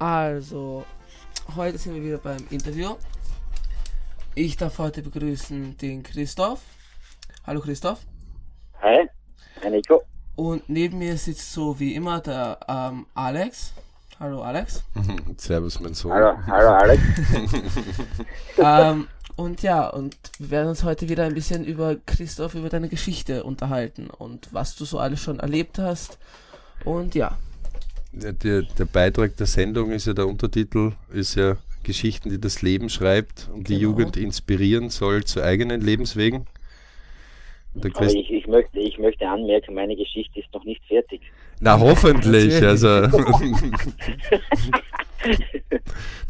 Also, heute sind wir wieder beim Interview. Ich darf heute begrüßen den Christoph. Hallo Christoph. Hi, hi Nico. Und neben mir sitzt so wie immer der ähm, Alex. Hallo Alex. Servus, mein Sohn. Hallo, hallo Alex. ähm, und ja, und wir werden uns heute wieder ein bisschen über Christoph, über deine Geschichte unterhalten und was du so alles schon erlebt hast. Und ja, Der, der, Beitrag der Sendung ist ja der Untertitel, ist ja Geschichten, die das Leben schreibt und die Genau. Jugend inspirieren soll zu eigenen Lebenswegen. Aber ich, ich, möchte, ich möchte anmerken, meine Geschichte ist noch nicht fertig. Na, hoffentlich. Also,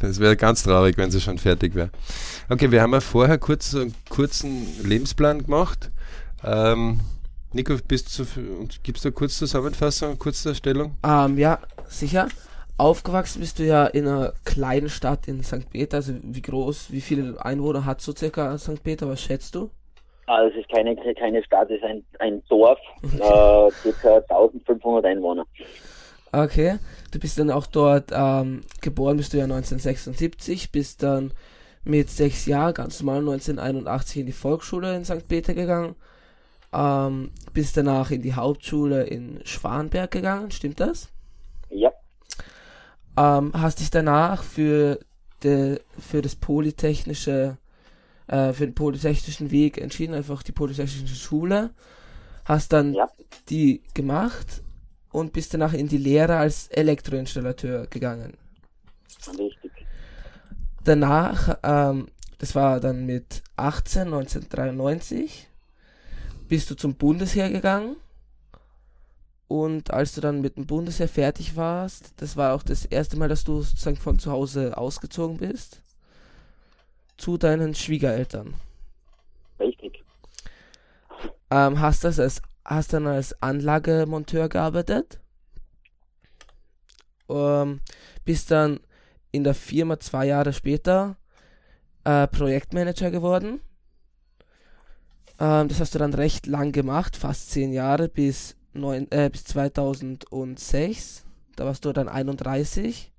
das wäre ganz traurig, wenn sie schon fertig wäre. Okay, wir haben ja vorher kurz so einen kurzen Lebensplan gemacht. Ähm, Nico, bist du für, und gibst du eine kurze Zusammenfassung, eine Kurzdarstellung? ähm, ja, sicher. Aufgewachsen bist du ja in einer kleinen Stadt in St. Peter. Also wie groß, wie viele Einwohner hat so circa St. Peter? Was schätzt du? Also es ist keine, keine Stadt, es ist ein, ein Dorf, äh, circa 1500 Einwohner. Okay, du bist dann auch dort ähm, geboren, bist du ja 1976, bist dann mit sechs Jahren ganz normal 1981 in die Volksschule in St. Peter gegangen, ähm, bist danach in die Hauptschule in Schwanberg gegangen, stimmt das? Ja, Ähm, hast dich danach für, de, für das polytechnische, äh, für den polytechnischen Weg entschieden, einfach die polytechnische Schule, hast dann Ja. die gemacht und bist danach in die Lehre als Elektroinstallateur gegangen. richtig. Danach, ähm, das war dann mit 18, 1993, bist du zum Bundesheer gegangen. Und als du dann mit dem Bundesheer fertig warst, das war auch das erste Mal, dass du sozusagen von zu Hause ausgezogen bist, zu deinen Schwiegereltern. Richtig. Ähm, hast das als, hast dann als Anlagemonteur gearbeitet. Ähm, bist dann in der Firma zwei Jahre später äh, Projektmanager geworden. Ähm, das hast du dann recht lang gemacht, fast zehn Jahre bis, neun, äh, bis 2006. Da warst du dann 31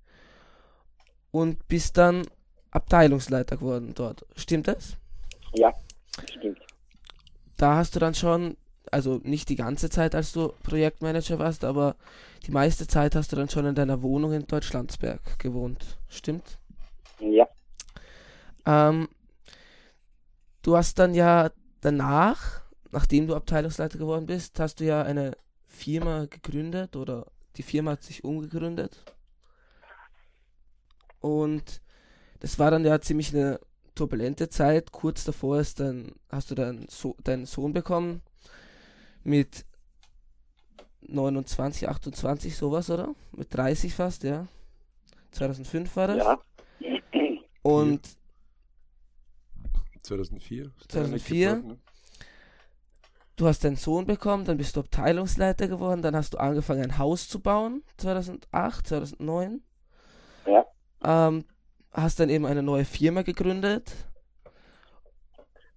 und bist dann Abteilungsleiter geworden dort. Stimmt das? Ja, stimmt. da hast du dann schon, also nicht die ganze Zeit, als du Projektmanager warst, aber die meiste Zeit hast du dann schon in deiner Wohnung in Deutschlandsberg gewohnt. Stimmt? Ja, Ähm, du hast dann ja danach, nachdem du Abteilungsleiter geworden bist, hast du ja eine Firma gegründet oder die Firma hat sich umgegründet. Und das war dann ja ziemlich eine turbulente Zeit. Kurz davor ist dann, hast du dann so, deinen Sohn bekommen mit 29, 28, sowas, oder? Mit 30 fast, ja. 2005 war das. ja, Und 2004? 2004? Geboren, ne? du hast deinen Sohn bekommen, dann bist du Abteilungsleiter geworden, dann hast du angefangen ein Haus zu bauen, 2008, 2009. Ja. Ähm, hast dann eben eine neue Firma gegründet.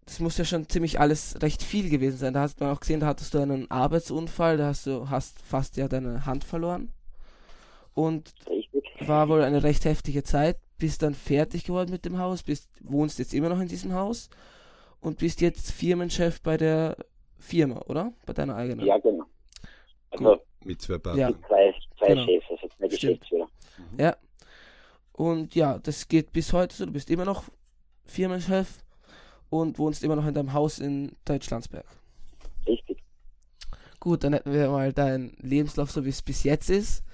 Das muss ja schon ziemlich alles recht viel gewesen sein. Da hast man auch gesehen, da hattest du einen Arbeitsunfall, da hast du hast fast ja deine Hand verloren. Und richtig. war wohl eine recht heftige Zeit. Bist dann fertig geworden mit dem Haus, bist, wohnst jetzt immer noch in diesem Haus und bist jetzt Firmenchef bei der Firma, oder? Bei deiner eigenen. Ja, genau. Also Mit zwei Ja. Partnern. zwei, zwei Genau. Chefs, also zwei. Geschäftsführer. Ja. Und ja, das geht bis heute so. Du bist immer noch Firmenchef und wohnst immer noch in deinem Haus in Deutschlandsberg. Richtig. Gut, dann hätten wir mal deinen Lebenslauf, so wie es bis jetzt ist,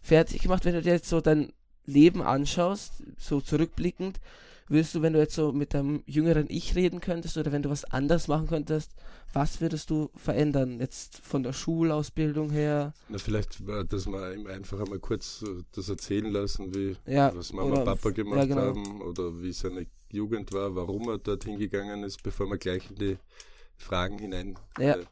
fertig gemacht. Wenn du dir jetzt so dein Leben anschaust, so zurückblickend, würdest du, wenn du jetzt so mit deinem jüngeren Ich reden könntest oder wenn du was anders machen könntest, was würdest du verändern? Jetzt von der Schulausbildung her? Na, vielleicht, dass wir ihm einfach einmal kurz äh, das erzählen lassen, wie Ja, was Mama und Papa gemacht ja, genau. haben oder wie seine Jugend war, warum er dorthin gegangen ist, bevor wir gleich in die Fragen hinein. Ja. äh,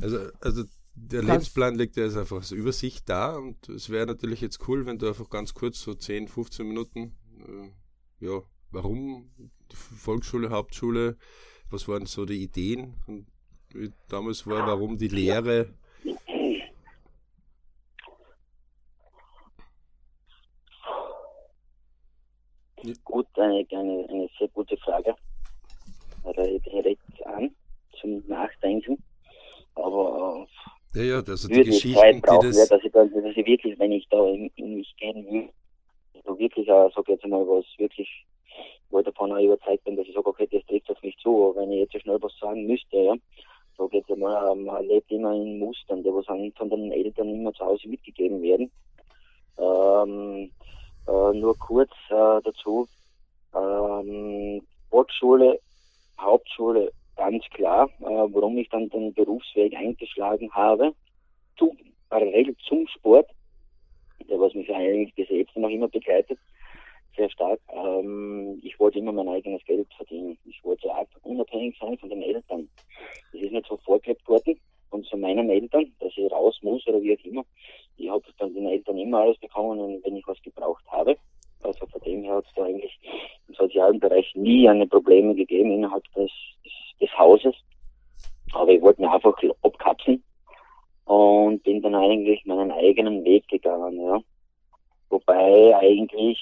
Also, also der Lebensplan liegt ja jetzt einfach als Übersicht da und es wäre natürlich jetzt cool, wenn du einfach ganz kurz so 10, 15 Minuten, äh, ja, warum die Volksschule, Hauptschule, was waren so die Ideen und wie damals war, warum die Lehre Gut, eine, eine, eine sehr gute Frage. Direkt an zum Nachdenken. Aber ja, ja, also die Geschichten, brauchen, die das... Ja, dass, ich, dann, dass ich wirklich, wenn ich da in, in mich gehen will, so wirklich, äh, sag jetzt mal, was wirklich, wo ich davon auch überzeugt bin, dass ich sage, okay, das trifft auf mich zu, aber wenn ich jetzt so schnell was sagen müsste, ja, sag jetzt mal, man lebt immer in Mustern, die was von den Eltern immer zu Hause mitgegeben werden. Ähm, äh, nur kurz äh, dazu, ähm, Sportschule, Hauptschule, ganz klar, äh, warum ich dann den Berufsweg eingeschlagen habe, zu, parallel zum Sport, der was mich eigentlich bis jetzt noch immer begleitet, sehr stark. Ähm, ich wollte immer mein eigenes Geld verdienen. Ich wollte unabhängig sein von den Eltern. Das ist nicht so vorgelebt worden von so meinen Eltern, dass ich raus muss oder wie auch immer. Ich habe dann den Eltern immer alles bekommen, wenn ich was gebraucht habe. Also von dem her hat es da eigentlich im sozialen Bereich nie eine Probleme gegeben innerhalb des, des, Hauses. Aber ich wollte mir einfach abkapseln und bin dann eigentlich meinen eigenen Weg gegangen, ja. Wobei eigentlich,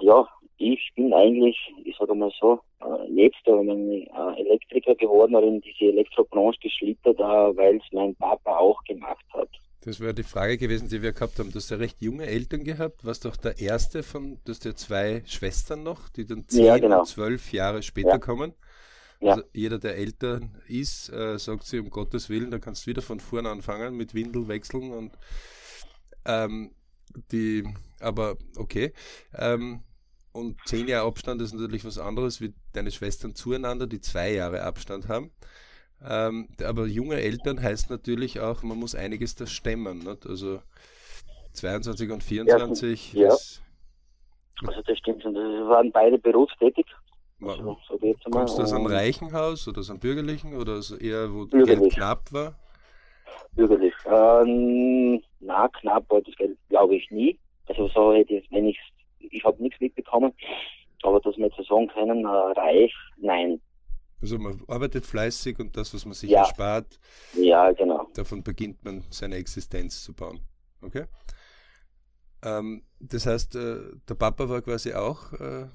ja, ich bin eigentlich, ich sage mal so, äh, jetzt ein äh, Elektriker geworden oder in diese Elektrobranche geschlittert, äh, weil es mein Papa auch gemacht hat. Das wäre die Frage gewesen, die wir gehabt haben. Du hast ja recht junge Eltern gehabt. Warst doch der erste von, du hast ja zwei Schwestern noch, die dann zehn ja, genau. zwölf Jahre später ja. kommen. Ja. Also jeder, der älter ist, äh, sagt sie, um Gottes Willen, da kannst du wieder von vorne anfangen mit Windel wechseln und ähm, die, aber okay. Ähm, und zehn Jahre Abstand ist natürlich was anderes wie deine Schwestern zueinander, die zwei Jahre Abstand haben. Ähm, aber junge Eltern heißt natürlich auch, man muss einiges da stemmen. Nicht? Also 22 und 24 ja, ist, Also das stimmt schon. Das waren beide berufstätig. Also, so Kommst du aus einem reichen Haus oder aus einem bürgerlichen oder eher, wo bürgerlich. Geld knapp war? Bürgerlich. Ähm, na, knapp war das Geld, glaube ich, nie. Also so hätte ich, wenn ich, ich habe nichts mitbekommen, aber dass wir jetzt so sagen können, äh, reich, nein. Also man arbeitet fleißig und das, was man sich ja. erspart, ja, genau. davon beginnt man seine Existenz zu bauen. Okay? Ähm, das heißt, äh, der Papa war quasi auch äh,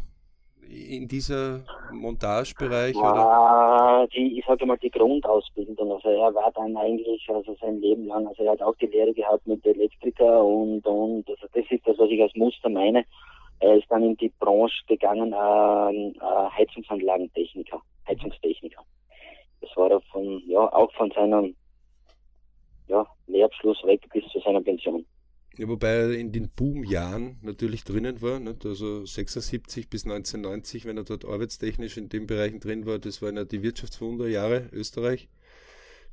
in dieser Montagebereich? Ja, die, ich sage mal die Grundausbildung. Also er war dann eigentlich also sein Leben lang, also er hat auch die Lehre gehabt mit Elektriker und und also das ist das, was ich als Muster meine. Er ist dann in die Branche gegangen, äh, äh, Heizungsanlagentechniker. Heizungstechniker. Das war er von, ja, auch von seinem ja, Lehrabschluss weg bis zu seiner Pension. Ja, wobei er in den Boomjahren natürlich drinnen war, nicht? also 76 bis 1990, wenn er dort arbeitstechnisch in den Bereichen drin war, das waren ja die Wirtschaftswunderjahre Österreich.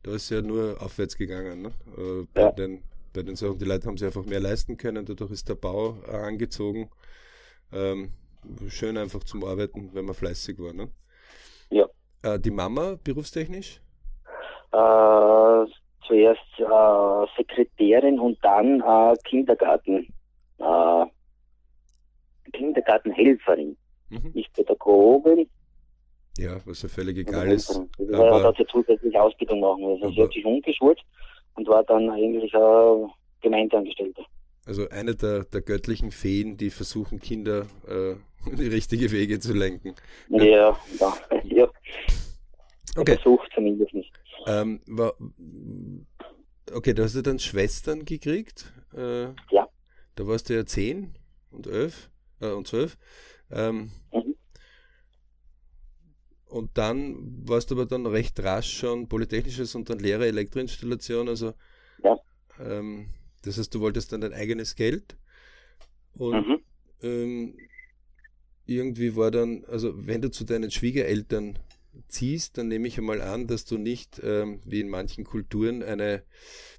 Da ist ja nur aufwärts gegangen. Ne? Äh, bei, ja. den, bei den Sachen, die Leute haben sich einfach mehr leisten können, dadurch ist der Bau angezogen. Ähm, schön einfach zum Arbeiten, wenn man fleißig war. Ne? Ja. Äh, die Mama berufstechnisch? Äh, zuerst äh, Sekretärin und dann äh, Kindergarten. Äh, Kindergartenhelferin. Mhm. Nicht Pädagogin. Ja, was ja völlig egal ist. Also, aber, hat ja zusätzlich Ausbildung machen müssen. Also sie hat sich umgeschult und war dann eigentlich äh, Gemeindeangestellte. Also eine der, der göttlichen Feen, die versuchen, Kinder äh, die richtige Wege zu lenken. Ja, ja, ja. Okay. Versucht zumindest nicht. Ähm, war, okay, da hast du dann Schwestern gekriegt. Äh, ja. Da warst du ja zehn und elf äh, und zwölf. Ähm, mhm. Und dann warst du aber dann recht rasch schon Polytechnisches und dann Lehre Elektroinstallation. Also, ja. ähm, das heißt, du wolltest dann dein eigenes Geld. Und mhm. ähm, irgendwie war dann, also wenn du zu deinen Schwiegereltern ziehst, dann nehme ich einmal an, dass du nicht, ähm, wie in manchen Kulturen, eine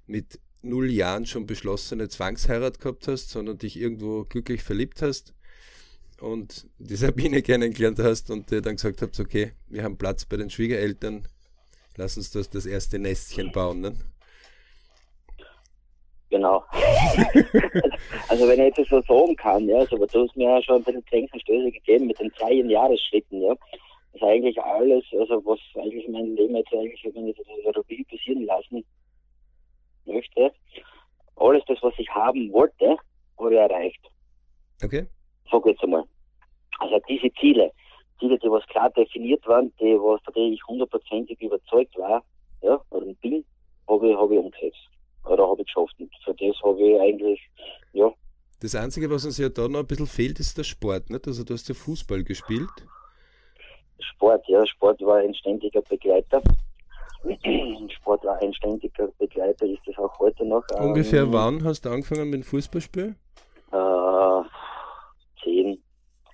mit null Jahren schon beschlossene Zwangsheirat gehabt hast, sondern dich irgendwo glücklich verliebt hast und die Sabine kennengelernt hast und dir dann gesagt hast, okay, wir haben Platz bei den Schwiegereltern, lass uns das, das erste Nestchen bauen. Ne? Genau. also wenn ich jetzt so sagen kann, ja, also, du hast mir ja schon ein bisschen Zwängenstöße gegeben mit den zwei Jahresschritten, ja ist eigentlich alles, also was eigentlich mein Leben jetzt eigentlich, wenn ich das Revue passieren lassen möchte, alles das, was ich haben wollte, wurde erreicht. Okay. sag jetzt einmal. Also diese Ziele, Ziele, die was klar definiert waren, die was da ich hundertprozentig überzeugt war, ja, oder bin, habe ich, hab ich umgesetzt. Oder habe ich geschafft. Und für das habe ich eigentlich, ja. Das Einzige, was uns ja da noch ein bisschen fehlt, ist der Sport, nicht? Also du hast ja Fußball gespielt. Sport, ja, Sport war ein ständiger Begleiter. Sport war ein ständiger Begleiter, ist das auch heute noch. Ungefähr ähm, wann hast du angefangen mit dem Fußballspiel? Äh, zehn,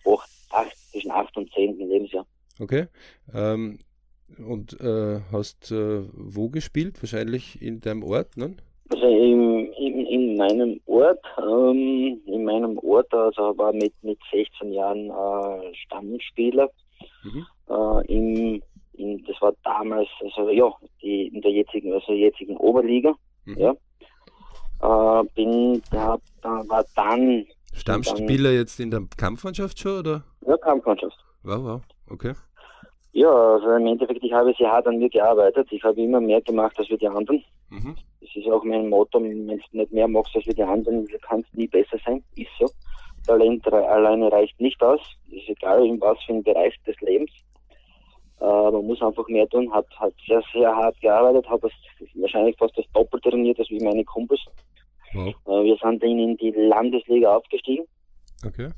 acht, acht, zwischen acht und zehn Lebensjahr. Okay. Ähm, und äh, hast äh, wo gespielt? Wahrscheinlich in deinem Ort, ne? Also in, in, in meinem Ort, ähm, in meinem Ort, also war mit, mit 16 Jahren äh, Stammspieler. Mhm. Äh, im, in, das war damals, also ja, die, in der jetzigen, also jetzigen Oberliga. Mhm. Ja. Äh, bin, da, da war dann. Stammspieler dann, jetzt in der Kampfmannschaft schon, oder? Ja, Kampfmannschaft. Wow, wow, okay. Ja, also im Endeffekt, ich habe sehr hart an mir gearbeitet. Ich habe immer mehr gemacht als wir die anderen. Mhm. Das ist auch mein Motto, wenn du nicht mehr machst als wir die anderen, kannst nie besser sein. Ist so. Talent alleine reicht nicht aus. Ist egal, in was für einem Bereich des Lebens. Äh, man muss einfach mehr tun. Hat, hat sehr, sehr hart gearbeitet, hat das wahrscheinlich fast das Doppelte trainiert als wie meine Kumpels. Wow. Äh, wir sind dann in die Landesliga aufgestiegen. Okay.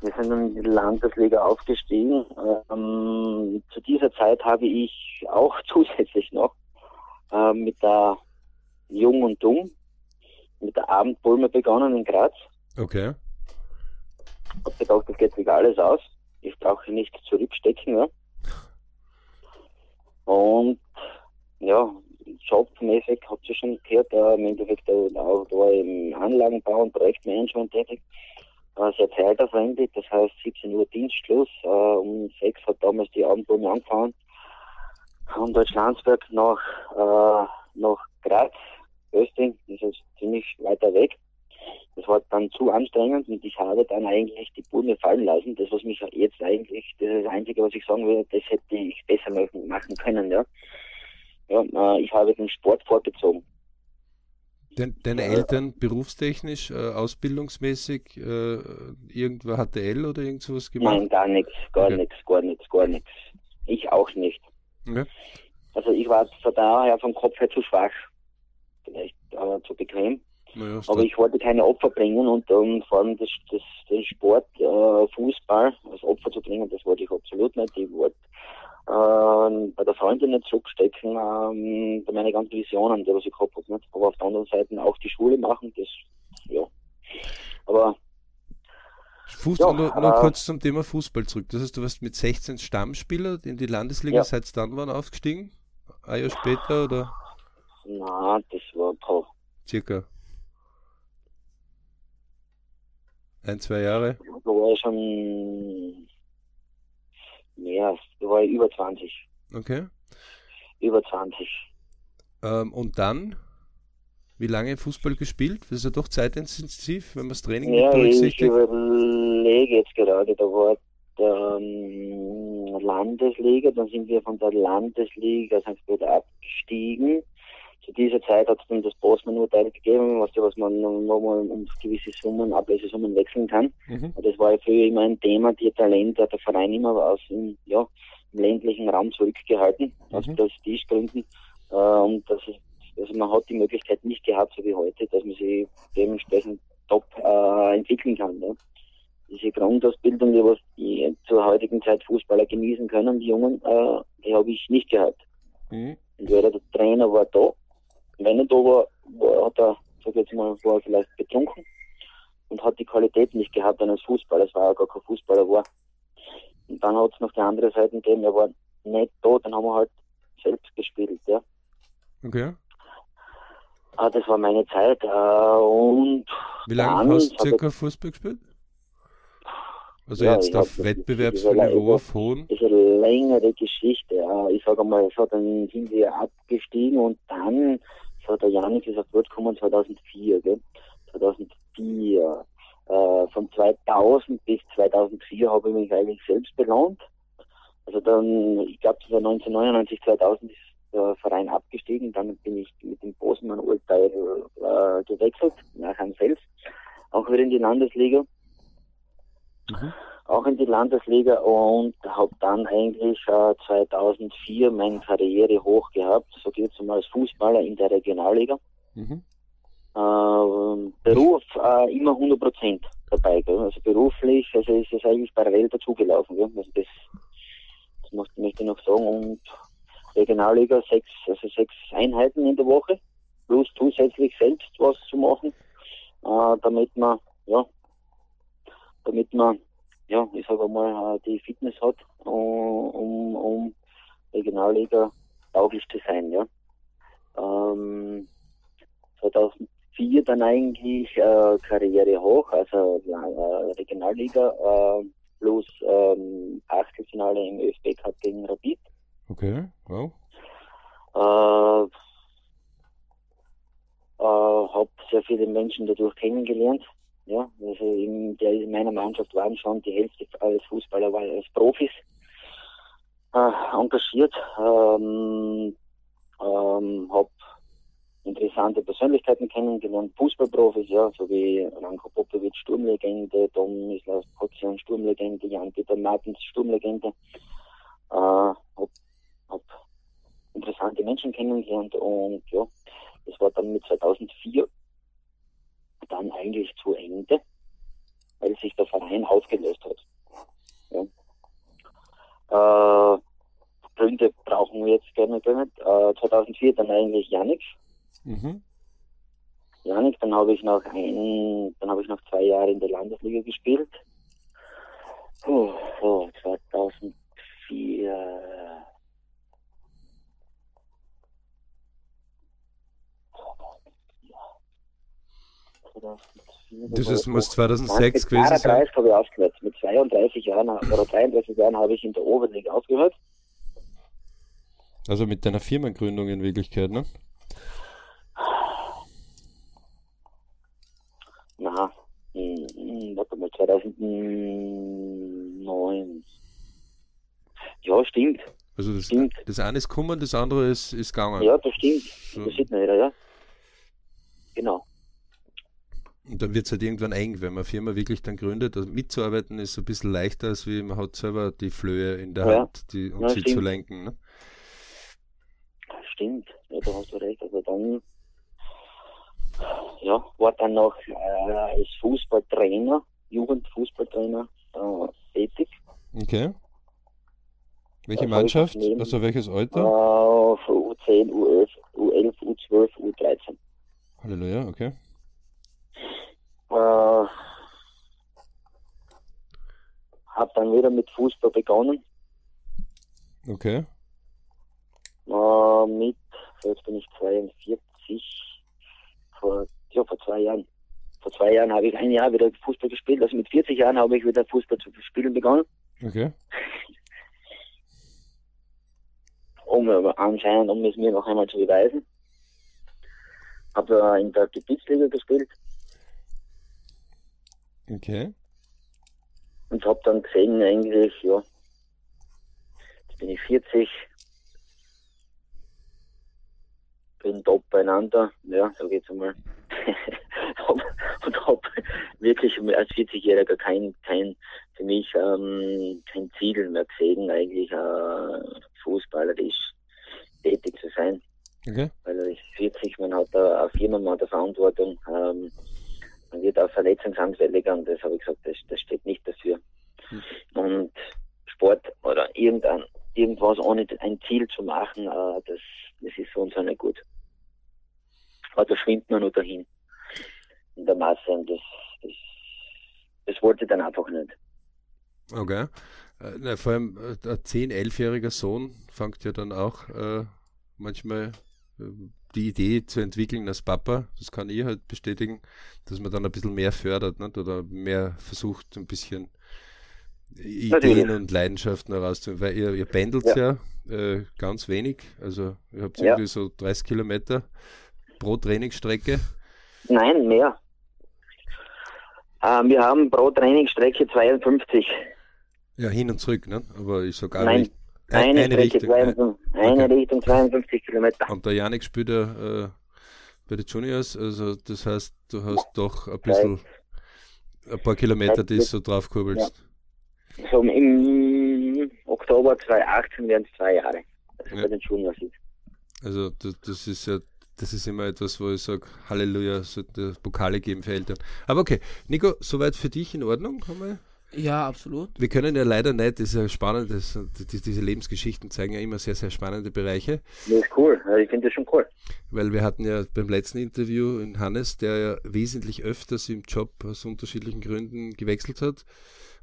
Wir sind in die Landesliga aufgestiegen. Ähm, zu dieser Zeit habe ich auch zusätzlich noch äh, mit der Jung und Dumm, mit der Abendpulme begonnen in Graz. Okay. Ich habe gedacht, das geht sich alles aus. Ich brauche nicht zurückstecken. Ja. Und ja, jobmäßig habt ihr schon gehört, äh, im Endeffekt da, da war im Anlagenbau und Projektmanagement tätig äh, sehr zeitaufwendig, das heißt 17 Uhr Dienstschluss, äh, um 6 hat damals die Abendblume angefangen, von Deutschlandsberg nach, äh, nach Graz, Östing, das ist ziemlich weiter weg. Das war dann zu anstrengend und ich habe dann eigentlich die Burme fallen lassen. Das, was mich jetzt eigentlich, das ist das Einzige, was ich sagen würde, das hätte ich besser machen können, ja. Ja, äh, ich habe den Sport vorgezogen. Den, deine Eltern berufstechnisch, äh, ausbildungsmäßig, äh, irgendwo HTL oder irgend sowas gemacht? Nein, gar nichts, gar okay. nichts, gar nichts, gar nichts. Ich auch nicht. Okay. Also ich war von daher vom Kopf her zu schwach, vielleicht aber zu bequem. Ja, aber ich wollte keine Opfer bringen und um, vor allem das, das, den Sport, äh, Fußball als Opfer zu bringen, das wollte ich absolut nicht. Ich wollte bei der Freundin nicht zurückstecken, ähm, bei meinen ganzen Visionen, die was ich gehabt habe. Nicht? Aber auf der anderen Seite auch die Schule machen, das, ja. Aber Fußball, ja, nur, nur äh, kurz zum Thema Fußball zurück. Das heißt, du warst mit 16 Stammspieler in die Landesliga, ja. seit dann waren aufgestiegen? Ein Jahr später oder? Na, das war paar. Circa. Ein, zwei Jahre? Da war ich schon mehr, da war ich über 20. Okay. Über 20. Ähm, und dann? Wie lange Fußball gespielt? Das ist ja doch zeitintensiv, wenn man das Training ja, berücksichtigt. Ich überlege jetzt gerade, da war der ähm, Landesliga, dann sind wir von der Landesliga St. Peter abgestiegen. Zu dieser Zeit hat es dann das Bosman-Urteil gegeben, was, was man nochmal um gewisse Summen, Ablösesummen wechseln kann. Mhm. Und das war ja früher immer ein Thema, die Talente der Verein immer aus dem, ja, im ländlichen Raum zurückgehalten, mhm. aus Prestigegründen. Äh, und das ist, also man hat die Möglichkeit nicht gehabt, so wie heute, dass man sie dementsprechend top äh, entwickeln kann. Ja. Diese Grundausbildung, die was die zur heutigen Zeit Fußballer genießen können, die Jungen, äh, die habe ich nicht gehabt. Mhm. Entweder der Trainer war da, wenn er da war, war hat er, sag jetzt mal, war vielleicht betrunken und hat die Qualität nicht gehabt eines Fußballers, weil er gar kein Fußballer war. Und dann hat es noch die andere Seite gegeben, er war nicht da, dann haben wir halt selbst gespielt, ja. Okay. Ah, das war meine Zeit. Äh, und Wie lange hast du circa Fußball gespielt? Also ja, jetzt auf Wettbewerbsniveau auf hohen? Das ist eine längere Geschichte. Ich sage mal, so, dann sind wir abgestiegen und dann so der Janik ist auf Wort gekommen 2004, gell? 2004. Äh, von 2000 bis 2004 habe ich mich eigentlich selbst belohnt. Also dann, ich glaube, 1999, 2000 ist der Verein abgestiegen. Dann bin ich mit dem Bosenmann-Urteil äh, gewechselt, nach selbst. Auch wieder in die Landesliga. Mhm. Auch in die Landesliga und habe dann eigentlich äh, 2004 meine Karriere hoch gehabt. So geht es mal als Fußballer in der Regionalliga. Mhm. Äh, Beruf äh, immer 100 Prozent dabei. Gell? Also beruflich, also ist es eigentlich parallel dazugelaufen. Gell? Also das, das möchte ich noch sagen. Und Regionalliga sechs, also sechs Einheiten in der Woche, plus zusätzlich selbst was zu machen, äh, damit man, ja, damit man, ja, ich sage mal, äh, die Fitness hat, um, um Regionalliga tauglich zu sein, ja. Ähm, 2004 dann eigentlich äh, Karriere hoch, also äh, Regionalliga äh, plus ähm, Achtelfinale im ÖFB Cup gegen Rapid. Okay, wow. Äh, äh, habe sehr viele Menschen dadurch kennengelernt. Ja, also in, der, in meiner Mannschaft waren schon die Hälfte als Fußballer war als Profis äh, engagiert. Ähm, ähm, habe interessante Persönlichkeiten kennengelernt, Fußballprofis, ja, so wie Ranko Popovic, Sturmlegende, Tomislav Kocian, Sturmlegende, Jan-Peter Martins, Sturmlegende. Äh, hab, hab interessante Menschen kennengelernt und ja, das war dann mit 2004 dann eigentlich zu Ende, weil sich der Verein aufgelöst hat. Ja. Äh, Gründe brauchen wir jetzt gerne nicht. Äh, 2004 dann eigentlich Janik. Mhm. Janik, dann habe ich noch ein, dann habe ich noch zwei Jahre in der Landesliga gespielt. Oh, oh, 2004 Das ist, muss 2006 gewesen sein. habe ich aufgehört. Mit 32 Jahren oder 33 Jahren habe ich in der Oberliga aufgehört. Also mit deiner Firmengründung in Wirklichkeit, ne? Na, hm, hm, warte mal, 2009. Ja, stimmt. Also das, stimmt. das eine ist gekommen, das andere ist, ist gegangen. Ja, das stimmt. So. Das sieht man wieder, ja. Genau. Und dann wird es halt irgendwann eng, wenn man eine Firma wirklich dann gründet. Also mitzuarbeiten ist ein bisschen leichter, als wie man hat selber die Flöhe in der ja. Hand die, und ja, sie stimmt. zu lenken. Ne? Stimmt, ja, da hast du recht. Also dann ja, war dann noch äh, als Fußballtrainer, Jugendfußballtrainer äh, tätig. Okay. Welche also Mannschaft? Also welches Alter? Äh, U10, U11, U11, U12, U13. Halleluja, okay. Äh, habe dann wieder mit Fußball begonnen. Okay. Äh, mit, jetzt bin ich 42, vor, ja, vor zwei Jahren. Vor zwei Jahren habe ich ein Jahr wieder Fußball gespielt. Also mit 40 Jahren habe ich wieder Fußball zu spielen begonnen. Okay. um anscheinend, um es mir noch einmal zu beweisen. Habe in der Gebietsliga gespielt. Okay. Und habe dann gesehen, eigentlich, ja, jetzt bin ich 40, bin top beieinander, ja, so geht's einmal. und habe wirklich als 40-Jähriger kein, kein, für mich ähm, kein Ziel mehr gesehen, eigentlich äh, fußballerisch tätig zu sein. Okay. Weil ich 40, man hat da eine Firma, man hat eine Verantwortung. Ähm, man wird auch verletzungsanfälliger und das habe ich gesagt, das, das steht nicht dafür. Mhm. Und Sport oder irgendein, irgendwas ohne ein Ziel zu machen, äh, das, das ist für uns auch nicht gut. Aber da schwimmt man nur dahin in der Masse und das, das, das wollte ich dann einfach nicht. Okay. Äh, na, vor allem äh, ein 10-, 11-jähriger Sohn fängt ja dann auch äh, manchmal äh, die Idee zu entwickeln als Papa, das kann ich halt bestätigen, dass man dann ein bisschen mehr fördert nicht? oder mehr versucht, ein bisschen Ideen Natürlich. und Leidenschaften herauszufinden, weil ihr, ihr pendelt ja, ja äh, ganz wenig, also ihr habt ja. irgendwie so 30 Kilometer pro Trainingsstrecke. Nein, mehr. Ähm, wir haben pro Trainingsstrecke 52. Ja, hin und zurück, ne? aber ich sage auch Nein, nicht, eine, eine Richtung. 52, eine okay. Richtung 52 Kilometer. Und der Janik spielt ja äh, bei den Juniors, also das heißt, du hast doch ein bisschen ein paar Kilometer, die so drauf kurbelst. Ja. So im Oktober 2018 werden es zwei Jahre, also ja. bei den ist. Also das, das ist ja das ist immer etwas, wo ich sage, Halleluja, sollte Pokale geben für Eltern. Aber okay, Nico, soweit für dich in Ordnung? Haben wir? Ja, absolut. Wir können ja leider nicht, das ist ja spannend, das, diese Lebensgeschichten zeigen ja immer sehr, sehr spannende Bereiche. Das ist cool, ich finde das schon cool. Weil wir hatten ja beim letzten Interview in Hannes, der ja wesentlich öfters im Job aus unterschiedlichen Gründen gewechselt hat.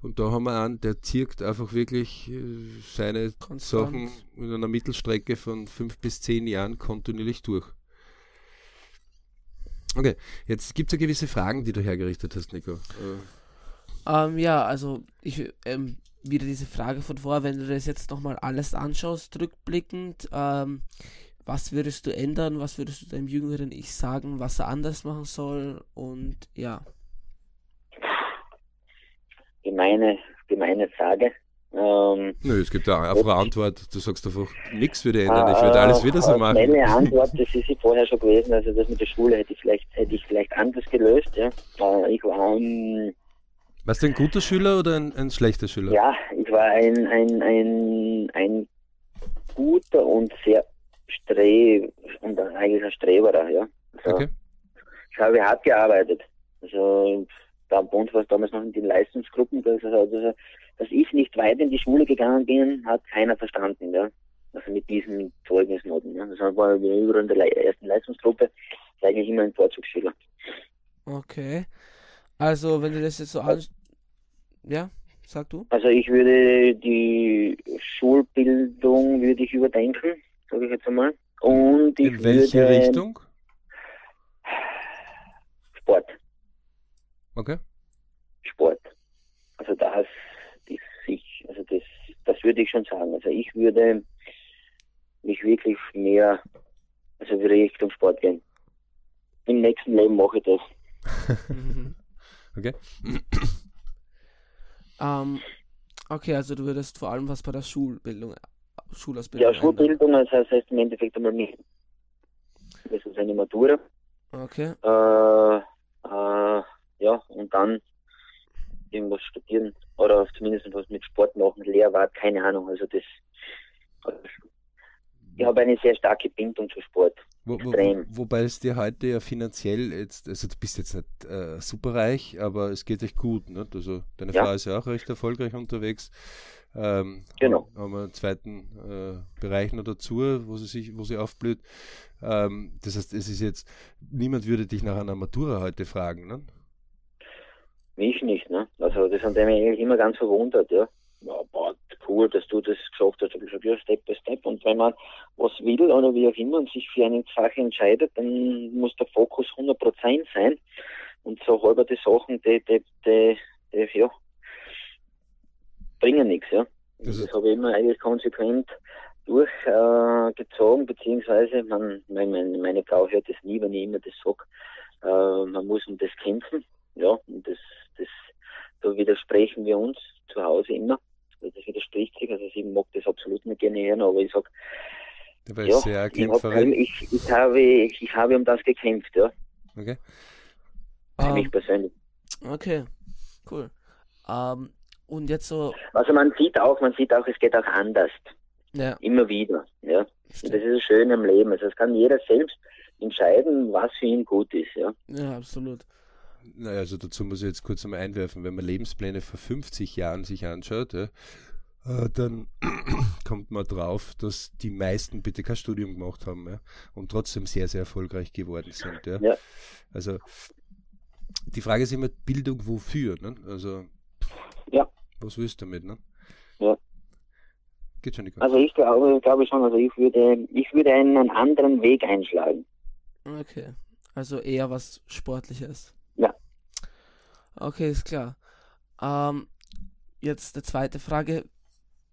Und da haben wir einen, der zirkt einfach wirklich äh, seine Konstant. Sachen in einer Mittelstrecke von fünf bis zehn Jahren kontinuierlich durch. Okay, jetzt gibt es ja gewisse Fragen, die du hergerichtet hast, Nico. Äh, ähm, ja, also ich ähm, wieder diese Frage von vorher, wenn du das jetzt nochmal alles anschaust, rückblickend, ähm, was würdest du ändern, was würdest du deinem jüngeren Ich sagen, was er anders machen soll und ja. Gemeine, gemeine Frage. Ähm, Nö, es gibt da einfach eine Antwort. Du sagst einfach, nichts würde ändern, ich würde alles wieder so machen. Meine Antwort, das ist sie vorher schon gewesen, also das mit der Schule hätte ich vielleicht, hätte ich vielleicht anders gelöst. Ja. Äh, ich war ein warst du ein guter Schüler oder ein, ein schlechter Schüler? Ja, ich war ein, ein, ein, ein guter und sehr streb und eigentlich ein Streberer, ja. Also, okay. Ich habe hart gearbeitet. Also da bei uns war es damals noch in den Leistungsgruppen, dass, also, dass ich nicht weit in die Schule gegangen bin, hat keiner verstanden, ja. Also mit diesen Zeugnisnoten. Ja. Das war überall in der ersten Leistungsgruppe eigentlich immer ein Vorzugsschüler. Okay. Also, wenn du das jetzt so anschaust, ja, sag du. Also ich würde die Schulbildung würde ich überdenken, sage ich jetzt einmal. Und ich In welche würde, Richtung? Sport. Okay. Sport. Also das ist sich, also das, das würde ich schon sagen. Also ich würde mich wirklich mehr, also Richtung Sport gehen. Im nächsten Leben mache ich das. okay. Ähm, okay, also du würdest vor allem was bei der Schulbildung, Schulausbildung. Ja, Schulbildung, das heißt, im Endeffekt einmal nicht. Das ist eine Matura. Okay. Äh, äh, ja, und dann irgendwas studieren oder zumindest was mit Sport machen, Lehrwart, keine Ahnung. Also das. Also ich habe eine sehr starke Bindung zu Sport. Wo, wo, wobei es dir heute ja finanziell jetzt, also du bist jetzt nicht äh, superreich, aber es geht echt gut. Nicht? Also deine ja. Frau ist ja auch recht erfolgreich unterwegs. Ähm, genau. Haben wir einen zweiten äh, Bereich noch dazu, wo sie sich, wo sie aufblüht. Ähm, das heißt, es ist jetzt, niemand würde dich nach einer Matura heute fragen, ne? Mich nicht, ne? Also das die mich eigentlich immer ganz verwundert, ja ja, boah, cool, dass du das gesagt hast. Ich gesagt, ja, Step by Step. Und wenn man was will oder wie auch immer und sich für eine Sache entscheidet, dann muss der Fokus 100% sein. Und so halberte Sachen, die, die, die, die ja, bringen nichts, ja. Das, das habe ich immer eigentlich konsequent durchgezogen, äh, beziehungsweise man, meine, meine Frau hört das nie, wenn ich immer das sage. Äh, man muss um das kämpfen, ja, und das, das, da widersprechen wir uns zu Hause immer das widerspricht sich. Also ich mag das absolut nicht gerne hören, aber ich sag, ja, ich, hab, ich, ich, habe, ich, ich habe um das gekämpft, ja. Okay. Für um, mich persönlich. Okay, cool. Um, ähm, und jetzt so. Also man sieht auch, man sieht auch, es geht auch anders. Ja. Immer wieder. Ja. Und das ist das Schöne am Leben. Also es kann jeder selbst entscheiden, was für ihn gut ist. Ja, ja absolut. Naja, also dazu muss ich jetzt kurz einmal einwerfen, wenn man Lebenspläne vor 50 Jahren sich anschaut, ja, äh, dann kommt man drauf, dass die meisten bitte kein Studium gemacht haben ja, und trotzdem sehr, sehr erfolgreich geworden sind. Ja. ja. Also die Frage ist immer Bildung wofür? Ne? Also ja. was willst du damit? Ne? Ja. Geht schon nicht Also ich glaube, glaube schon, also ich würde, ich würde einen anderen Weg einschlagen. Okay. Also eher was Sportliches. Okay, ist klar. Ähm, jetzt die zweite Frage.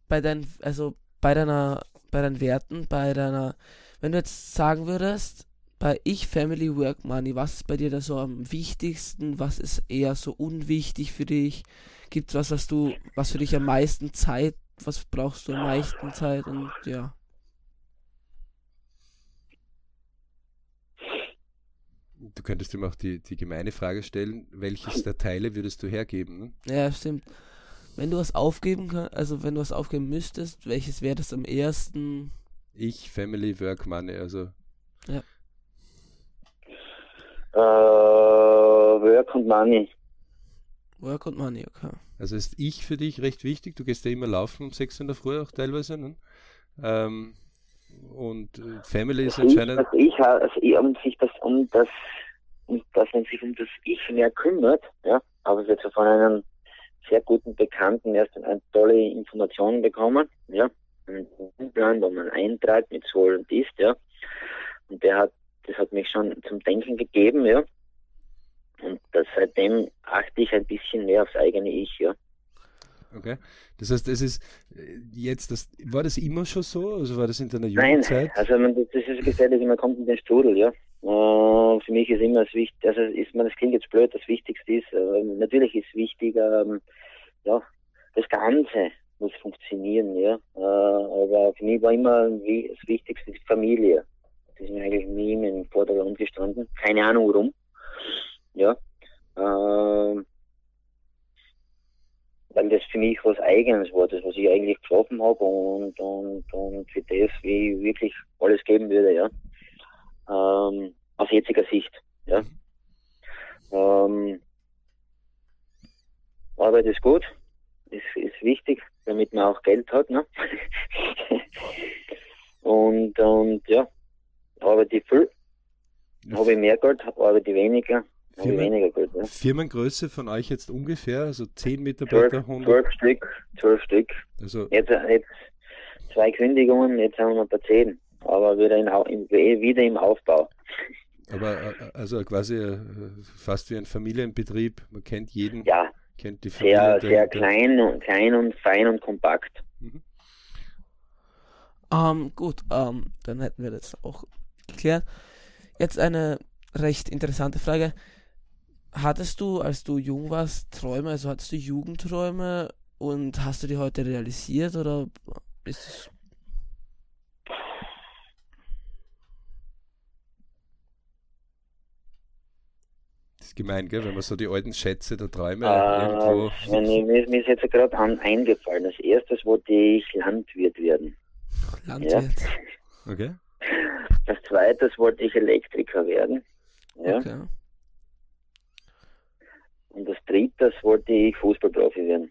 Bei deinen, also bei deiner, bei deinen Werten, bei deiner, wenn du jetzt sagen würdest, bei Ich, Family, Work, Money, was ist bei dir da so am wichtigsten? Was ist eher so unwichtig für dich? Gibt es was, was du, was für dich am meisten Zeit, was brauchst du am meisten Zeit und ja. Du könntest ihm auch die, die gemeine Frage stellen, welches der Teile würdest du hergeben? Ne? Ja, stimmt. Wenn du was aufgeben kannst, also wenn du was aufgeben müsstest, welches wäre das am ersten? Ich, Family, Work, Money, also. Ja. Uh, work und Money. Work und Money, okay. Also ist ich für dich recht wichtig. Du gehst ja immer laufen um 6 in der Früh auch teilweise. Ne? Ähm, und äh, Family ist anscheinend. Also ich, also ich, um sich das, um das, um, dass man sich um das Ich mehr kümmert, ja, habe ich jetzt von einem sehr guten Bekannten erst eine tolle Informationen bekommen, ja, einen Plan, wo man einträgt mit Soll und Ist, ja. Und der hat, das hat mich schon zum Denken gegeben, ja. Und das, seitdem achte ich ein bisschen mehr aufs eigene Ich, ja. Okay. Das heißt, es ist äh, jetzt, das, war das immer schon so? Also war das in deiner Jugendzeit? Nein, also man, das ist gefährlich, man kommt in den Strudel, ja. Uh, für mich ist immer das Wichtigste, also ist man, das klingt jetzt blöd, das Wichtigste ist, uh, natürlich ist wichtig, ähm, ja, das Ganze muss funktionieren, ja. Aber für mich war immer das Wichtigste die Familie. Das ist mir eigentlich nie im Vordergrund gestanden. Keine Ahnung warum. Ja. Ähm, weil das für mich was Eigenes war, das was ich eigentlich getroffen habe und, und, und für das, wie ich wirklich alles geben würde, ja. Ähm, aus jetziger Sicht, ja. Ähm, Arbeit ist gut, ist, ist wichtig, damit man auch Geld hat, ne? und, und ja, arbeite ich viel, habe ich mehr Geld, arbeite ich weniger, Firmen, weniger Geld, ja. Firmengröße von euch jetzt ungefähr, also 10 Mitarbeiter, 100? 12 Stück, 12 Stück. Also jetzt, jetzt zwei Kündigungen, jetzt haben wir ein paar 10, aber wieder, in, wieder im Aufbau. Aber äh, also quasi äh, fast wie ein Familienbetrieb, man kennt jeden, ja, kennt die Familie. Sehr, sehr klein, und, klein und fein und kompakt. Mhm. Um, gut, um, dann hätten wir das auch geklärt. Jetzt eine recht interessante Frage hattest du, als du jung warst, Träume, also hattest du Jugendträume und hast du die heute realisiert oder ist es. Das ist gemein, gell? wenn man so die alten Schätze der Träume äh, irgendwo. Ich, mir, mir ist jetzt gerade eingefallen. Als erstes wollte ich Landwirt werden. Landwirt. Ja. Okay. Als zweites wollte ich Elektriker werden. Ja. Okay. Und als drittes wollte ich Fußballprofi werden.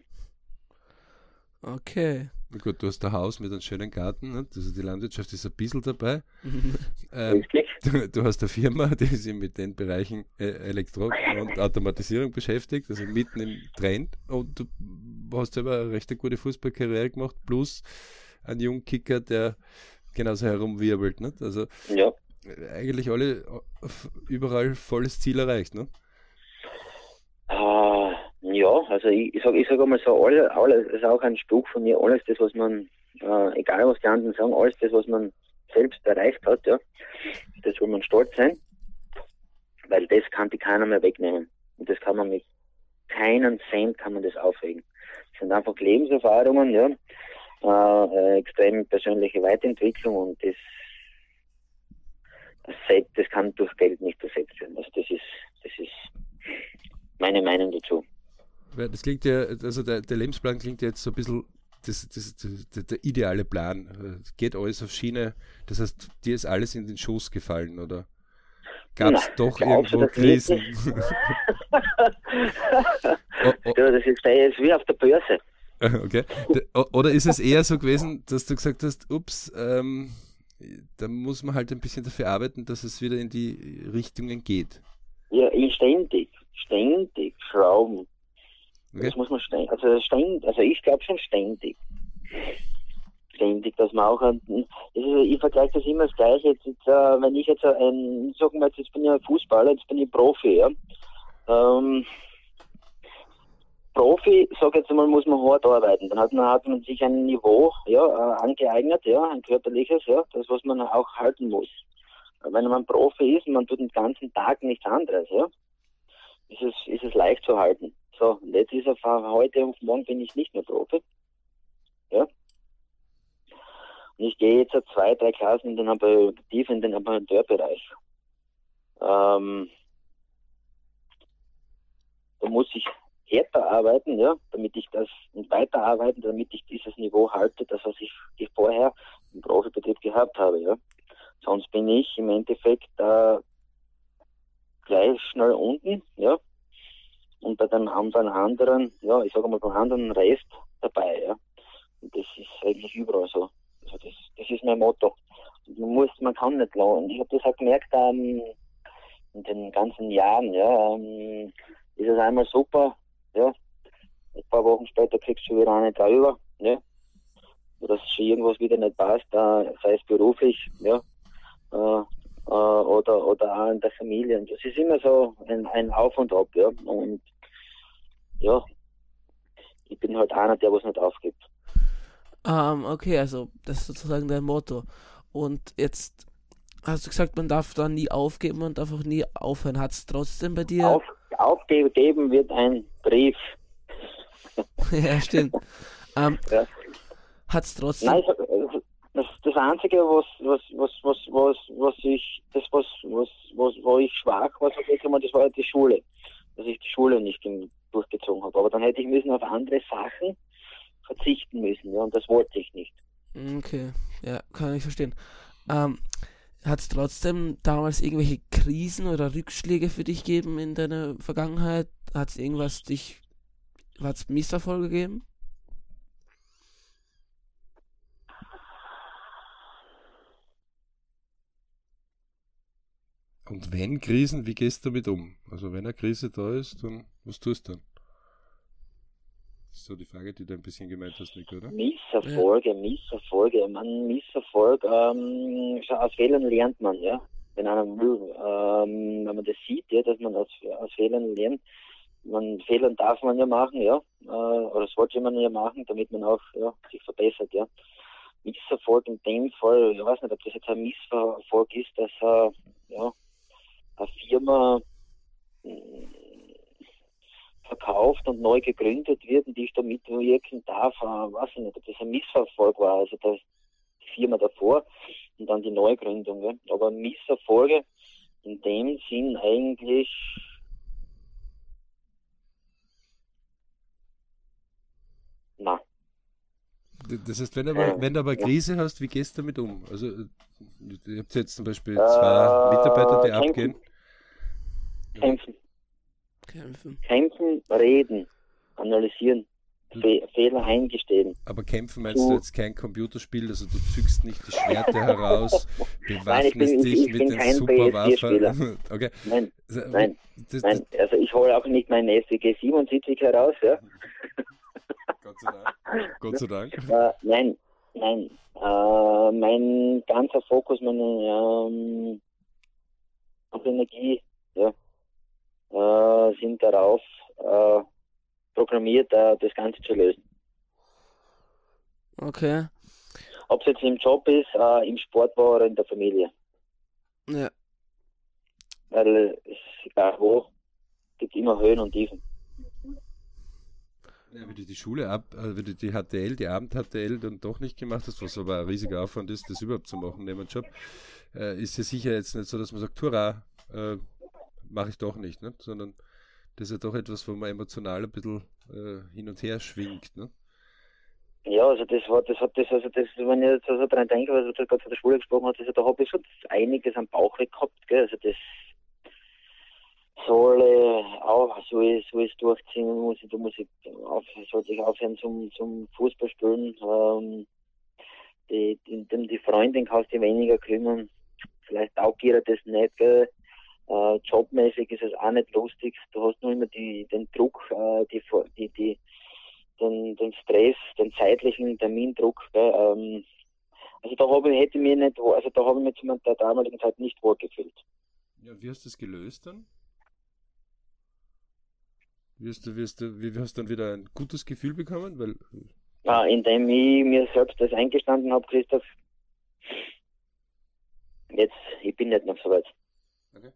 Okay. Na gut, du hast ein Haus mit einem schönen Garten, ne? also die Landwirtschaft ist ein bisschen dabei. ähm, du, du, hast eine Firma, die sich mit den Bereichen äh, Elektro- und Automatisierung beschäftigt, also mitten im Trend. Und du hast selber eine recht gute Fußballkarriere gemacht, plus einen jungen Kicker, der genauso herumwirbelt. Nicht? Also ja. eigentlich alle überall volles Ziel erreicht. Ne? Uh, ja, also ich, ich sage ich sag einmal so, alles, alles ist auch ein Spruch von mir, alles das, was man, äh, egal was die anderen sagen, alles das, was man selbst erreicht hat, ja, das soll man stolz sein, weil das kann die keiner mehr wegnehmen. Und das kann man mit keinen Cent kann man das aufregen. Das sind einfach Lebenserfahrungen, ja, äh, extrem persönliche Weiterentwicklung und das, das, das kann durch Geld nicht ersetzt werden. Also das ist, das ist meine Meinung dazu. Das klingt ja, also der, der Lebensplan klingt jetzt so ein bisschen das, das, das, der ideale Plan. Geht alles auf Schiene. Das heißt, dir ist alles in den Schoß gefallen, oder? Gab es doch irgendwo Krisen? oh, oh. Das ist, ist wie auf der Börse. Okay. Oder ist es eher so gewesen, dass du gesagt hast, ups, ähm, da muss man halt ein bisschen dafür arbeiten, dass es wieder in die Richtungen geht? Ja, ständig ständig schrauben. Okay. Das muss man ständig, also ständig, also ich glaube schon ständig. Ständig, dass man auch ein, ich vergleiche das immer das Gleiche. Jetzt, jetzt, äh, wenn ich jetzt ein, sagen wir jetzt, jetzt bin ich ein Fußballer, jetzt bin ich Profi, ja. Ähm, Profi, sag jetzt mal, muss man hart arbeiten. Dann hat man, hat man sich ein Niveau, ja, äh, angeeignet, ja, ein körperliches, ja, das, was man auch halten muss. Wenn man Profi ist, man tut den ganzen Tag nichts anderes, ja, ist es, ist es leicht zu halten. So, und jetzt ist er heute und morgen bin ich nicht mehr Profi. Ja. Und ich gehe jetzt zwei, drei Klassen in den, tief in den Amateurbereich. Ähm, da muss ich härter arbeiten, ja, damit ich das und weiterarbeiten, damit ich dieses Niveau halte, das was ich vorher im Profibetrieb gehabt habe, ja. Sonst bin ich im Endeffekt äh, gleich schnell unten, ja. Und bei dem anderen, anderen, ja, ich sage mal beim anderen Rest dabei, ja. Und das ist eigentlich überall so. Also das, das ist mein Motto. Man muss, man kann nicht lernen. Ich habe das auch gemerkt ähm, in den ganzen Jahren, ja. Ähm, ist es einmal super, ja. Ein paar Wochen später kriegst du wieder eine drüber, ne? Oder dass schon irgendwas wieder nicht passt, äh, sei es beruflich, ja. Äh, äh, oder, oder auch in der Familie. Und das ist immer so ein, ein Auf und Ab, ja. Und ja, ich bin halt einer, der was nicht aufgibt. Ähm, okay, also das ist sozusagen dein Motto. Und jetzt hast du gesagt, man darf da nie aufgeben und darf auch nie aufhören. Hat es trotzdem bei dir. Auf, aufgeben wird ein Brief. ja, stimmt. ähm, ja. Hat es trotzdem. Nein, das, das Einzige, was, was, was, was, was, was ich, das, was, was, was, wo ich schwach war, das war die Schule. Dass ich die Schule nicht durchgezogen habe. Aber dann hätte ich müssen auf andere Sachen verzichten müssen, ja, und das wollte ich nicht. Okay, ja, kann ich verstehen. Ähm, hat es trotzdem damals irgendwelche Krisen oder Rückschläge für dich gegeben in deiner Vergangenheit? Hat es irgendwas dich, hat es Misserfolge gegeben? Und wenn Krisen, wie gehst du damit um? Also wenn eine Krise da ist, dann was tust du dann? Das ist so die Frage, die du ein bisschen gemeint hast, Nick, oder? Misserfolge, ja. Misserfolge. Man, Misserfolg, ähm, aus Fehlern lernt man, ja. Wenn einer will, ähm, wenn man das sieht, ja, dass man aus, aus Fehlern lernt, man Fehlern darf man ja machen, ja, äh, oder sollte man ja machen, damit man auch ja, sich verbessert, ja. Misserfolg in dem Fall, ich weiß nicht, ob das jetzt ein Misserfolg ist, dass äh, ja, eine Firma verkauft und neu gegründet wird und ich da mitwirken darf, äh, weiß ich nicht, ob das ein Missverfolg war, also das, die Firma davor und dann die Neugründung. Ja. Aber Misserfolge in dem Sinn eigentlich na. Das heißt, wenn, aber, äh, wenn du aber Krise hast, wie gehst du damit um? Also, ihr habt jetzt zum Beispiel zwei äh, Mitarbeiter, die kämpfen. abgehen. Kämpfen. Kämpfen. Kämpfen, reden, analysieren. Fe Fehler eingestehen. Aber kämpfen meinst du jetzt kein Computerspiel, also du zückst nicht die Schwerte heraus, bewaffnest dich ich mit den Superwaffen. okay. Nein, nein, das, nein, also ich hole auch nicht meinen SWG 77 heraus, ja. Gott sei Dank. Gott sei Dank. Äh, nein, nein. Äh, mein ganzer Fokus, meine ähm, Energie, ja, äh, sind darauf äh, programmiert, äh, das Ganze zu lösen. Okay. Ob es jetzt im Job ist, äh, im Sport war oder in der Familie. Ja. Weil es egal wo, gibt immer Höhen und Tiefen. Ja, wenn du die Schule ab, äh, wenn du die HTL, die Abend-HTL dann doch nicht gemacht hast, was aber ein riesiger Aufwand ist, das überhaupt zu machen neben dem Job, äh, ist ja sicher jetzt nicht so, dass man sagt, hurra, äh, mache ich doch nicht, ne? sondern das ist ja doch etwas, wo man emotional ein bisschen äh, hin und her schwingt. Ne? Ja, also das war, das hat das, also das, wenn ich jetzt also dran denke, was du gerade von der Schule gesprochen hast, also da habe ich schon einiges am Bauch weg gehabt, gell? Also das soll äh, auch, soll, soll es durchziehen, muss ich, da muss ich auf, sollte ich aufhören zum, zum Fußballspielen, ähm, die, die, die Freundin kannst du weniger kümmern, vielleicht taugt ihr das nicht, gell? Äh, jobmäßig ist es auch nicht lustig. Du hast nur immer die, den Druck, äh, die, die, die, den, den Stress, den zeitlichen Termindruck. Ähm, also da habe ich, hätte mir nicht, also da habe ich mich zu der damaligen Zeit nicht wohl gefühlt. Ja, wie hast du das gelöst dann? Wie hast du, wie hast du, wie hast du dann wieder ein gutes Gefühl bekommen? Weil, ah, indem ich mir selbst das eingestanden habe, Christoph, jetzt, ich bin nicht noch so weit. Okay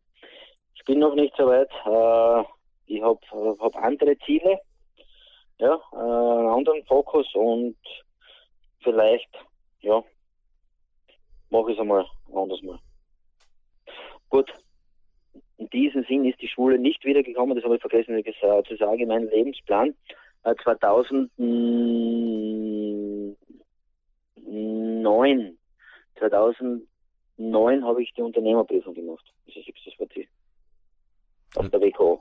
bin noch nicht so weit. Äh, ich habe hab andere Ziele, ja, äh, einen anderen Fokus und vielleicht, ja, mache ich es einmal anders mal. Gut, in diesem Sinn ist die Schule nicht wiedergekommen, das habe ich vergessen äh, zu sagen, in meinem Lebensplan. 2009, äh, 2009 habe ich die Unternehmerprüfung gemacht. Das ist das war die. Auf der WKO.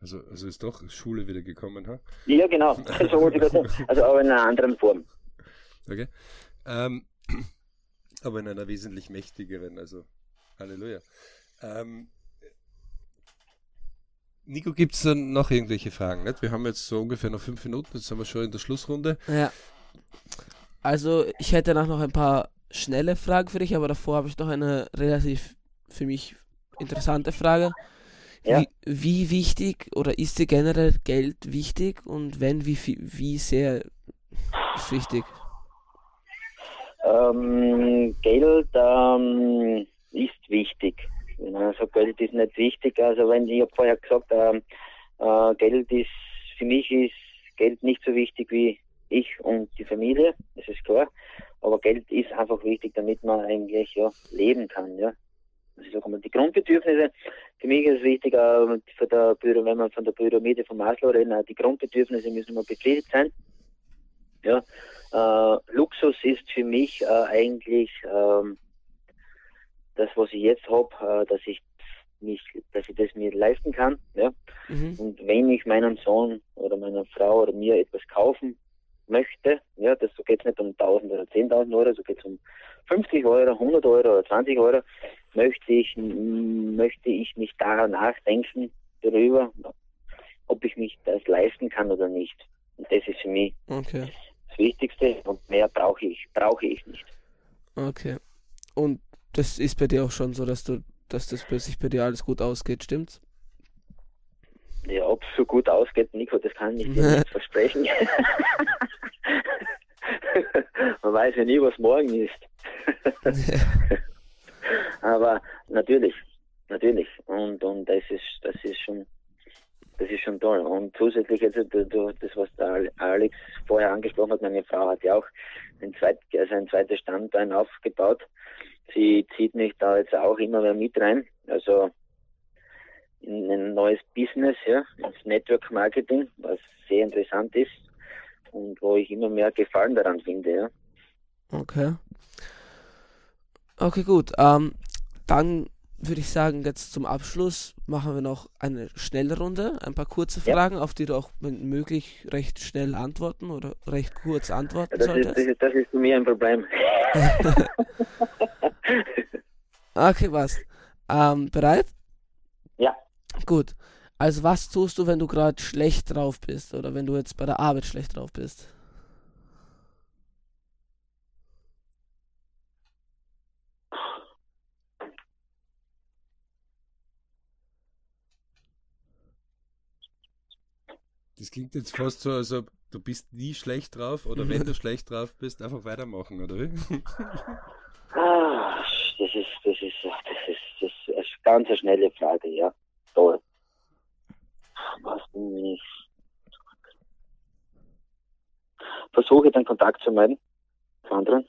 Also, also ist doch Schule wieder gekommen, ha? Ja, genau. So. Also aber in einer anderen Form. Okay. Ähm, aber in einer wesentlich mächtigeren, also Halleluja. Ähm, Nico, gibt es dann noch irgendwelche Fragen? Nicht? Wir haben jetzt so ungefähr noch fünf Minuten, jetzt sind wir schon in der Schlussrunde. Ja. Also ich hätte danach noch ein paar schnelle Fragen für dich, aber davor habe ich noch eine relativ für mich interessante Frage. Ja. Wie, wie, wichtig oder ist dir generell Geld wichtig und wenn, wie, wie sehr ist wichtig? Ähm, Geld ähm, ist wichtig. Sagt, Geld ist nicht wichtig, also wenn ich habe vorher gesagt, ähm, äh, Geld ist für mich ist Geld nicht so wichtig wie ich und die Familie, das ist klar. Aber Geld ist einfach wichtig, damit man eigentlich ja leben kann, ja. Also sagen wir, die Grundbedürfnisse, für mich ist es wichtig, äh, für der, wenn man von der Pyramide von Maslow reden, die Grundbedürfnisse müssen immer befriedigt sein. Ja. Äh, Luxus ist für mich äh, eigentlich ähm, das, was ich jetzt habe, äh, dass ich mich, dass ich das mir leisten kann. Ja? Mhm. Und wenn ich meinem Sohn oder meiner Frau oder mir etwas kaufen möchte, ja, das so geht es nicht um 1000 oder 10.000 Euro, so geht es um 50 Euro, 100 Euro oder 20 Euro, möchte ich, möchte ich nicht daran nachdenken darüber, ob ich mich das leisten kann oder nicht. Und das ist für mich okay. das Wichtigste und mehr brauche ich, brauche ich nicht. Okay. Und das ist bei dir auch schon so, dass du, dass das sich bei dir alles gut ausgeht, stimmt's? Ja, ob es so gut ausgeht, Nico, das kann ich dir nicht versprechen. Man weiß ja nie, was morgen ist. Aber natürlich, natürlich. Und, und das ist, das ist schon, das ist schon toll. Und zusätzlich jetzt das, was der Alex vorher angesprochen hat, meine Frau hat ja auch ein, zweit, also ein zweites Standbein aufgebaut. Sie zieht mich da jetzt auch immer mehr mit rein. Also in ein neues Business, ja, ins Network Marketing, was sehr interessant ist und wo ich immer mehr Gefallen daran finde, ja. Okay. Okay, gut. Ähm, dann würde ich sagen, jetzt zum Abschluss machen wir noch eine schnelle Runde, ein paar kurze Fragen, ja. auf die du auch wenn möglich recht schnell antworten oder recht kurz antworten das solltest. Ist, das, ist, das ist für mich ein Problem. okay, was? Ähm, bereit? Ja. Gut. Also was tust du, wenn du gerade schlecht drauf bist oder wenn du jetzt bei der Arbeit schlecht drauf bist? Das klingt jetzt fast so, als ob du bist nie schlecht drauf oder wenn du schlecht drauf bist, einfach weitermachen, oder wie? ah, das ist, das ist, das ist, das ist eine ganz schnelle Frage, ja. Toll. Was bin ich? Versuche den Kontakt zu meiden. Zu anderen.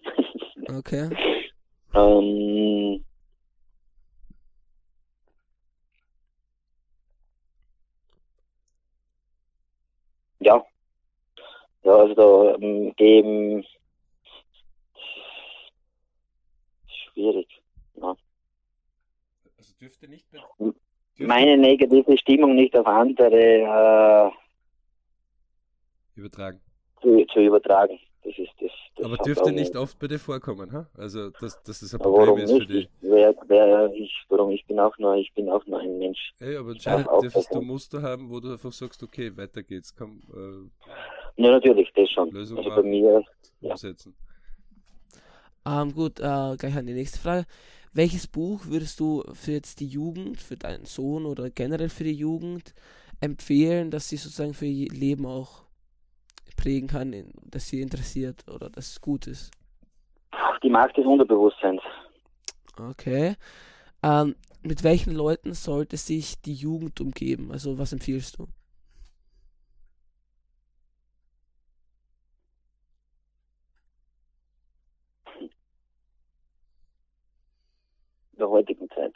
Okay. ähm, ja. Ja, also da ähm, geben schwierig. Ja. Also dürfte nicht dürfte meine negative Stimmung nicht auf andere äh, übertragen. Zu, zu übertragen. Das ist das. das Aber dürfte nicht oft bei dir vorkommen, ha? Also dass, dass das ein Problem warum ist nicht? für dich. Wer, wer ich, warum ich bin auch nur, ich bin auch nur ein Mensch. Ey, aber anscheinend dürftest du Muster haben, wo du einfach sagst, okay, weiter geht's, komm. Äh, ja, natürlich, das schon. Lösung also bei mir umsetzen. Ja. Ähm, gut, äh, gleich an die nächste Frage. Welches Buch würdest du für jetzt die Jugend, für deinen Sohn oder generell für die Jugend empfehlen, dass sie sozusagen für ihr Leben auch prägen kann, dass sie interessiert oder dass es gut ist? Die Macht des Unterbewusstseins. Okay. Ähm, mit welchen Leuten sollte sich die Jugend umgeben? Also was empfiehlst du? der heutigen Zeit.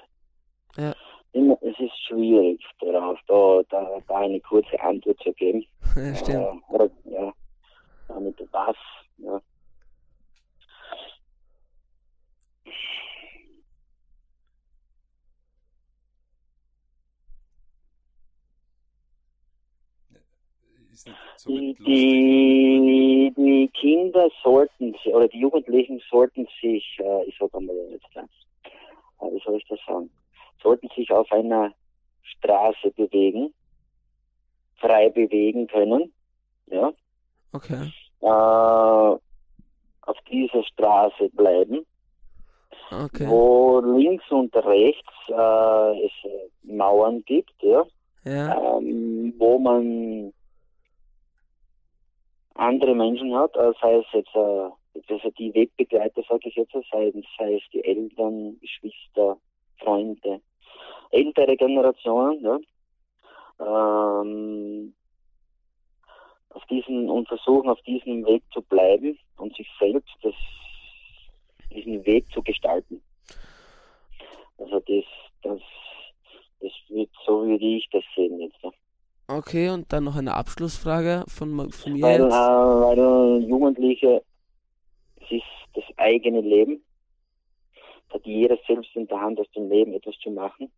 Ja. Immer, es ist schwierig darauf, da, da, da eine kurze Antwort zu geben. Ja, stimmt. Äh, oder, ja, mit was, ja. Die, die, die Kinder sollten, oder die Jugendlichen sollten sich, äh, ich sag einmal jetzt ganz, äh, wie soll ich das sagen, sollten sich auf einer Straße bewegen, frei bewegen können, ja. Okay. Äh, auf dieser Straße bleiben, Okay. wo links und rechts äh, es Mauern gibt, ja, Ja. ähm, wo man andere Menschen hat, äh, sei es jetzt äh, also die Wegbegleiter, sage ich jetzt, sei, sei es die Eltern, Geschwister, Freunde, ältere Generationen, ja, ähm, auf diesen und versuchen auf diesem Weg zu bleiben und sich selbst das, diesen Weg zu gestalten. Also das, das, das wird so würde ich das sehen jetzt. Ja. Okay, und dann noch eine Abschlussfrage von, von mir Weil, äh, jetzt. weil Jugendliche, es ist das eigene Leben. Da hat jeder selbst in der Hand, aus dem Leben etwas zu machen.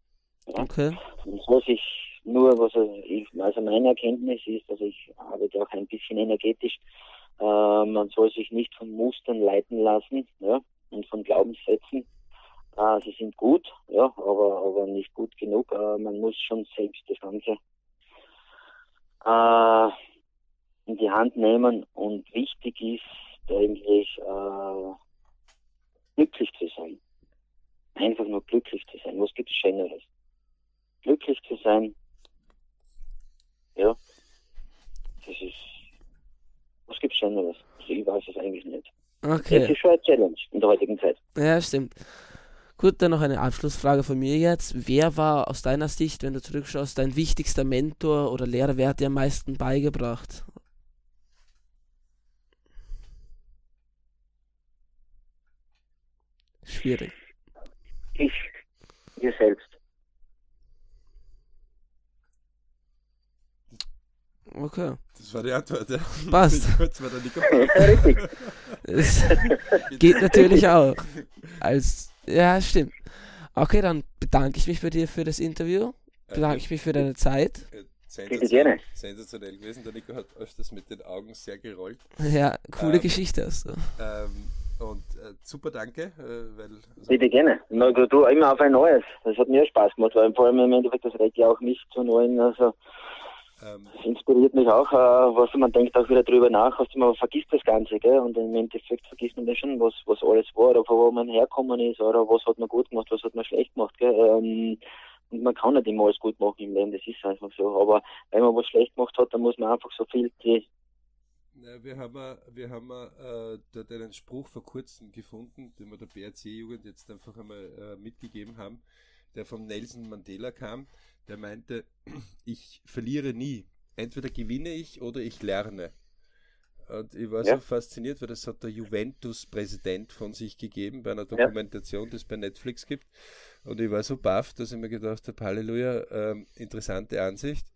Ja. Okay. Man soll sich nur, was ich, also meine Erkenntnis ist, also ich arbeite auch ein bisschen energetisch, äh, man soll sich nicht von Mustern leiten lassen ja, und von Glaubenssätzen. Äh, sie sind gut, ja, aber, aber nicht gut genug. Äh, man muss schon selbst das Ganze äh, in die Hand nehmen und wichtig ist eigentlich äh, glücklich zu sein. Einfach nur glücklich zu sein. Was gibt's Schöneres? Glücklich zu sein, ja, das ist, was gibt's Schöneres? Also ich weiß es eigentlich nicht. Das Okay. ist schon eine Challenge in der heutigen Zeit. Ja, stimmt. Gut, dann noch eine Abschlussfrage von mir jetzt. Wer war aus deiner Sicht, wenn du zurückschaust, dein wichtigster Mentor oder Lehrer? Wer hat dir am meisten beigebracht? Schwierig. Ich, ihr selbst. Okay. Das war die Antwort, ja. Passt. Kurz war der Nico. Ja, richtig. Es geht natürlich auch. Als, ja, stimmt. Okay, dann bedanke ich mich bei dir für das Interview. Bedanke ich mich für deine Zeit. Äh, Bitte gerne. Sensationell gewesen. Der Nico hat öfters mit den Augen sehr gerollt. Ja, coole Ähm, Geschichte hast du. Ähm, und äh, super danke, äh, weil also, Bitte gerne. Na, du, du immer auf ein neues. Das hat mir Spaß gemacht, weil vor allem im Endeffekt, das regt ja auch mich zu neuen, also ähm, das inspiriert mich auch, äh, was man denkt auch wieder drüber nach, was man vergisst das Ganze, gell? Und im Endeffekt vergisst man dann schon, was, was alles war, oder von wo man herkommen ist, oder was hat man gut gemacht, was hat man schlecht gemacht, gell? Ähm, und man kann nicht immer alles gut machen im Leben, das ist einfach so. Aber wenn man was schlecht gemacht hat, dann muss man einfach so viel die na, wir haben, äh, wir haben äh, dort einen Spruch vor kurzem gefunden, den wir der BRC-Jugend jetzt einfach einmal äh, mitgegeben haben, der von Nelson Mandela kam. Der meinte, ich verliere nie. Entweder gewinne ich oder ich lerne. Und ich war Ja. so fasziniert, weil das hat der Juventus-Präsident von sich gegeben bei einer Dokumentation, die es bei Netflix gibt. Und ich war so baff, dass ich mir gedacht habe, Halleluja, ähm, interessante Ansicht.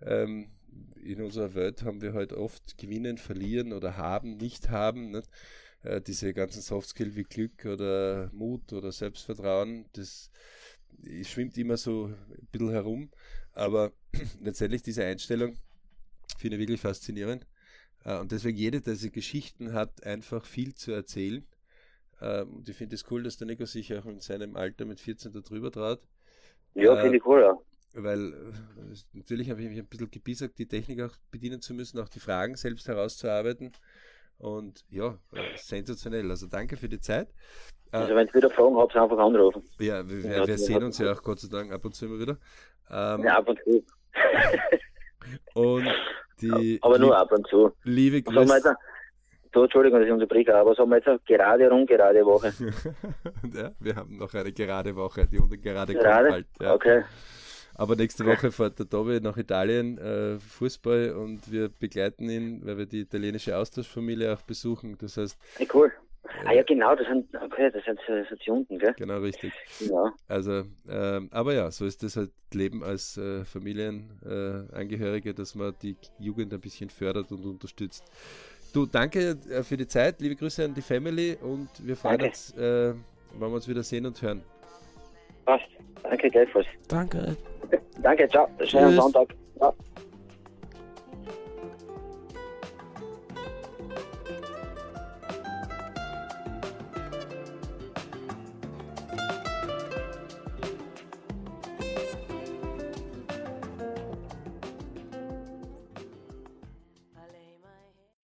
Ähm, in unserer Welt haben wir halt oft gewinnen, verlieren oder haben, nicht haben. Nicht? Äh, diese ganzen Softskill wie Glück oder Mut oder Selbstvertrauen, das schwimmt immer so ein bisschen herum. Aber letztendlich diese Einstellung finde ich wirklich faszinierend. Äh, und deswegen jede dieser Geschichten hat einfach viel zu erzählen. Ähm, Und ich finde es cool, dass der Nico sich auch in seinem Alter mit 14 da drüber traut. Ja, Äh, finde ich cool, ja. Weil äh, natürlich habe ich mich ein bisschen gebiesagt, die Technik auch bedienen zu müssen, auch die Fragen selbst herauszuarbeiten. Und ja, äh, sensationell. Also danke für die Zeit. Äh, Also wenn ihr wieder Fragen habt, einfach anrufen. ja, wir, wir, wir sehen uns ja auch Gott sei Dank ab und zu immer wieder. Ähm, Ja, ab und zu. Und die Aber nur ab und zu. liebe Grüße. So, Entschuldigung, dass ich unterbreche, aber was haben wir jetzt? Gerade, ungerade Woche. ja, wir haben noch eine gerade Woche, die unter gerade kommt Gerade? halt. Ja. Okay. Aber nächste Woche fährt der Tobi nach Italien äh, Fußball und wir begleiten ihn, weil wir die italienische Austauschfamilie auch besuchen. Das heißt, Hey, cool. ah ja, genau, das sind, okay, das sind, das sind die unten, gell? Genau, richtig. Ja. Also, ähm, aber ja, so ist das halt Leben als äh, Familienangehörige, dass man die Jugend ein bisschen fördert und unterstützt. Du, danke äh, für die Zeit, liebe Grüße an die Family und wir freuen danke. uns, äh, wenn wir uns wieder sehen und hören. Passt. Danke, gleichfalls. Danke. Danke, ciao. Schönen Sonntag. Ja.